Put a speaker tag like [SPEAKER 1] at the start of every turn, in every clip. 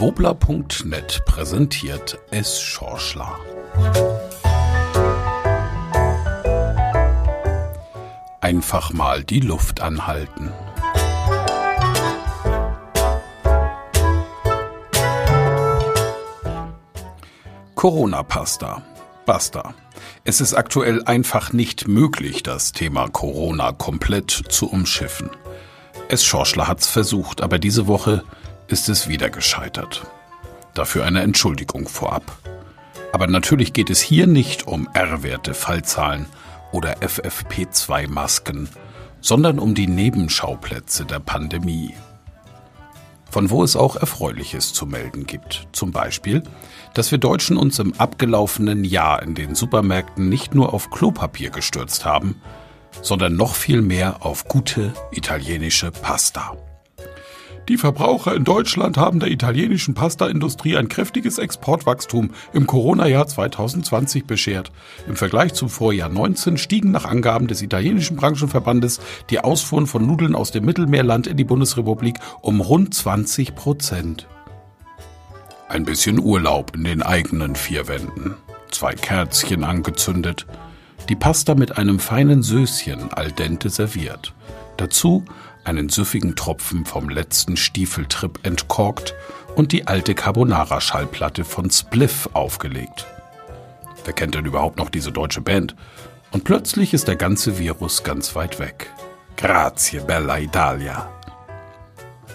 [SPEAKER 1] Wobler.net präsentiert es Schorschler. Einfach mal die Luft anhalten. Corona-Pasta. Basta. Es ist aktuell einfach nicht möglich, das Thema Corona komplett zu umschiffen. Es Schorschler hat's versucht, aber diese Woche ist es wieder gescheitert. Dafür eine Entschuldigung vorab. Aber natürlich geht es hier nicht um R-Werte, Fallzahlen oder FFP2-Masken, sondern um die Nebenschauplätze der Pandemie. Von wo es auch Erfreuliches zu melden gibt. Zum Beispiel, dass wir Deutschen uns im abgelaufenen Jahr in den Supermärkten nicht nur auf Klopapier gestürzt haben, sondern noch viel mehr auf gute italienische Pasta. Die Verbraucher in Deutschland haben der italienischen Pastaindustrie ein kräftiges Exportwachstum im Corona-Jahr 2020 beschert. Im Vergleich zum Vorjahr 19 stiegen nach Angaben des italienischen Branchenverbandes die Ausfuhren von Nudeln aus dem Mittelmeerland in die Bundesrepublik um rund 20 Prozent. Ein bisschen Urlaub in den eigenen vier Wänden. Zwei Kerzchen angezündet. Die Pasta mit einem feinen Söschen al dente serviert. Dazu einen süffigen Tropfen vom letzten Stiefeltrip entkorkt und die alte Carbonara-Schallplatte von Spliff aufgelegt. Wer kennt denn überhaupt noch diese deutsche Band? Und plötzlich ist der ganze Virus ganz weit weg. Grazie, bella Italia.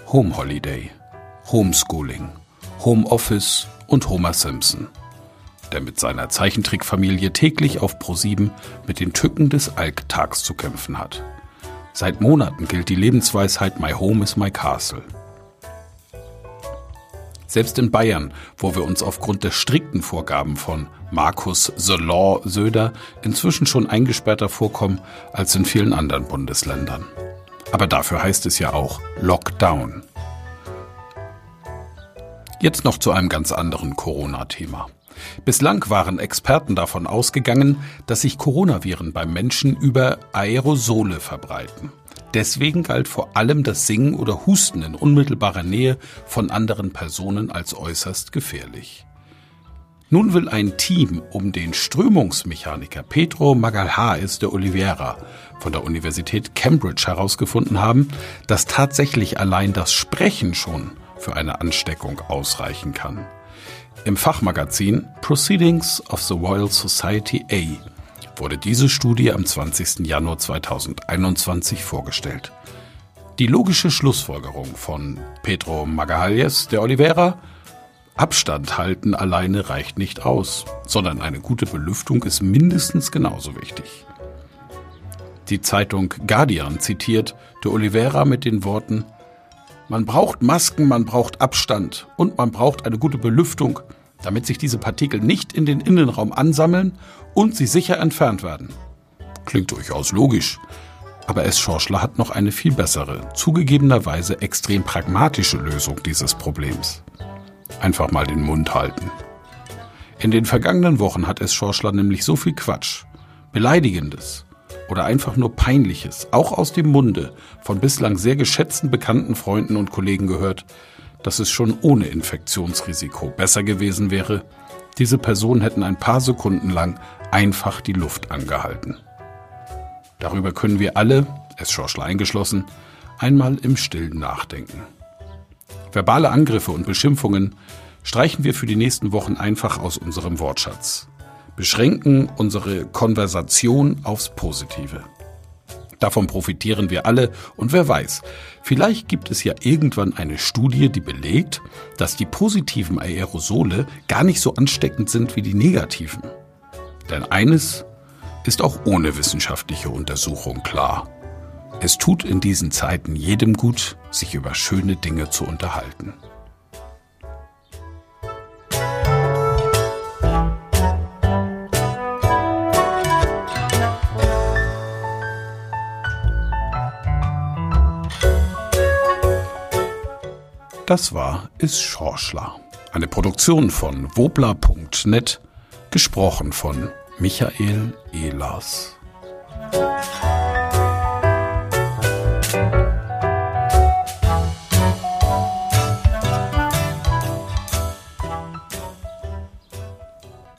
[SPEAKER 1] Home Holiday, Homeschooling, Home Office und Homer Simpson, der mit seiner Zeichentrickfamilie täglich auf Pro7 mit den Tücken des Alktags zu kämpfen hat. Seit Monaten gilt die Lebensweisheit My Home is my Castle. Selbst in Bayern, wo wir uns aufgrund der strikten Vorgaben von Markus The Law Söder inzwischen schon eingesperrter vorkommen als in vielen anderen Bundesländern. Aber dafür heißt es ja auch Lockdown. Jetzt noch zu einem ganz anderen Corona-Thema. Bislang waren Experten davon ausgegangen, dass sich Coronaviren beim Menschen über Aerosole verbreiten. Deswegen galt vor allem das Singen oder Husten in unmittelbarer Nähe von anderen Personen als äußerst gefährlich. Nun will ein Team um den Strömungsmechaniker Pedro Magalhães de Oliveira von der Universität Cambridge herausgefunden haben, dass tatsächlich allein das Sprechen schon für eine Ansteckung ausreichen kann. Im Fachmagazin Proceedings of the Royal Society A wurde diese Studie am 20. Januar 2021 vorgestellt. Die logische Schlussfolgerung von Pedro Magalhães de Oliveira Abstand halten alleine reicht nicht aus, sondern eine gute Belüftung ist mindestens genauso wichtig. Die Zeitung Guardian zitiert de Oliveira mit den Worten man braucht Masken, man braucht Abstand und man braucht eine gute Belüftung, damit sich diese Partikel nicht in den Innenraum ansammeln und sie sicher entfernt werden. Klingt durchaus logisch. Aber S. Schorschler hat noch eine viel bessere, zugegebenerweise extrem pragmatische Lösung dieses Problems. Einfach mal den Mund halten. In den vergangenen Wochen hat S. Schorschler nämlich so viel Quatsch, Beleidigendes, oder einfach nur Peinliches, auch aus dem Munde von bislang sehr geschätzten bekannten Freunden und Kollegen gehört, dass es schon ohne Infektionsrisiko besser gewesen wäre, diese Personen hätten ein paar Sekunden lang einfach die Luft angehalten. Darüber können wir alle, es Schorschler eingeschlossen, einmal im Stillen nachdenken. Verbale Angriffe und Beschimpfungen streichen wir für die nächsten Wochen einfach aus unserem Wortschatz beschränken unsere Konversation aufs Positive. Davon profitieren wir alle und wer weiß, vielleicht gibt es ja irgendwann eine Studie, die belegt, dass die positiven Aerosole gar nicht so ansteckend sind wie die negativen. Denn eines ist auch ohne wissenschaftliche Untersuchung klar. Es tut in diesen Zeiten jedem gut, sich über schöne Dinge zu unterhalten. Das war Is Schorschler. Eine Produktion von wobla.net, gesprochen von Michael Ehlers.